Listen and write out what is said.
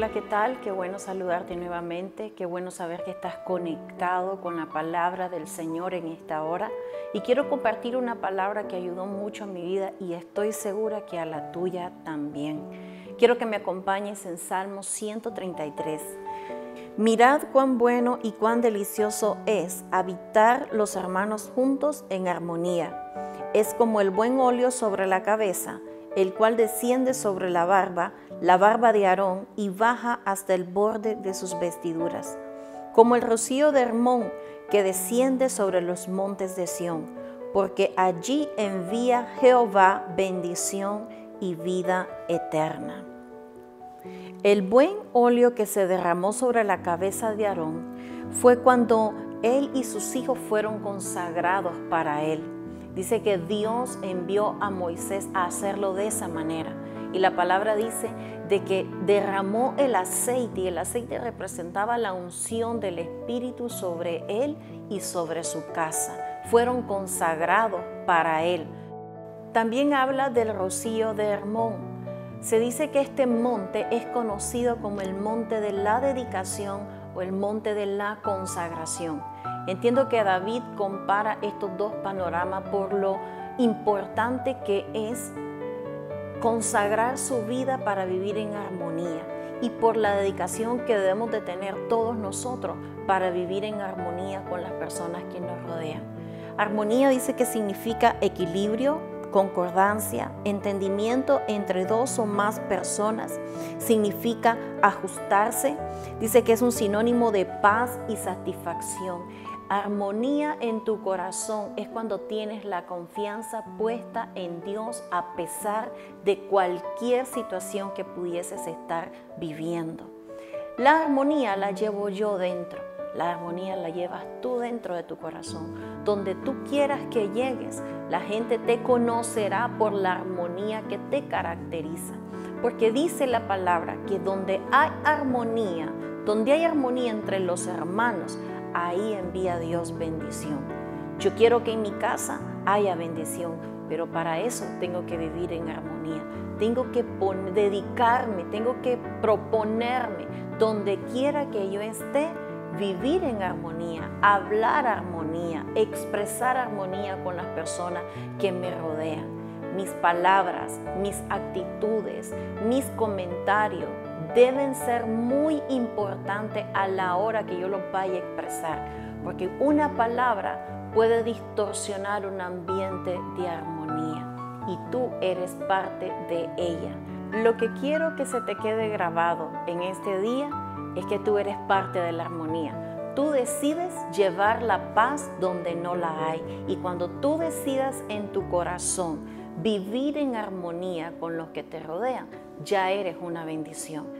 Hola, ¿qué tal? Qué bueno saludarte nuevamente, qué bueno saber que estás conectado con la palabra del Señor en esta hora. Y quiero compartir una palabra que ayudó mucho a mi vida y estoy segura que a la tuya también. Quiero que me acompañes en Salmo 133. Mirad cuán bueno y cuán delicioso es habitar los hermanos juntos en armonía. Es como el buen óleo sobre la cabeza, el cual desciende sobre la barba, la barba de Aarón, y baja hasta el borde de sus vestiduras, como el rocío de Hermón que desciende sobre los montes de Sión, porque allí envía Jehová bendición y vida eterna. El buen óleo que se derramó sobre la cabeza de Aarón fue cuando él y sus hijos fueron consagrados para él. Dice que Dios envió a Moisés a hacerlo de esa manera. Y la palabra dice de que derramó el aceite y el aceite representaba la unción del Espíritu sobre él y sobre su casa. Fueron consagrados para él. También habla del rocío de Hermón. Se dice que este monte es conocido como el monte de la dedicación o el monte de la consagración. Entiendo que David compara estos dos panoramas por lo importante que es consagrar su vida para vivir en armonía y por la dedicación que debemos de tener todos nosotros para vivir en armonía con las personas que nos rodean. Armonía dice que significa equilibrio, concordancia, entendimiento entre dos o más personas. Significa ajustarse. Dice que es un sinónimo de paz y satisfacción. Armonía en tu corazón es cuando tienes la confianza puesta en Dios a pesar de cualquier situación que pudieses estar viviendo. La armonía la llevo yo dentro. La armonía la llevas tú dentro de tu corazón. Donde tú quieras que llegues, la gente te conocerá por la armonía que te caracteriza. Porque dice la palabra que donde hay armonía, donde hay armonía entre los hermanos, ahí envía Dios bendición. Yo quiero que en mi casa haya bendición, pero para eso tengo que vivir en armonía. Tengo que dedicarme, tengo que proponerme, donde quiera que yo esté, vivir en armonía, hablar armonía, expresar armonía con las personas que me rodean. Mis palabras, mis actitudes, mis comentarios deben ser muy importantes a la hora que yo los vaya a expresar, porque una palabra puede distorsionar un ambiente de armonía y tú eres parte de ella. Lo que quiero que se te quede grabado en este día es que tú eres parte de la armonía. Tú decides llevar la paz donde no la hay. Y cuando tú decidas en tu corazón vivir en armonía con los que te rodean, ya eres una bendición.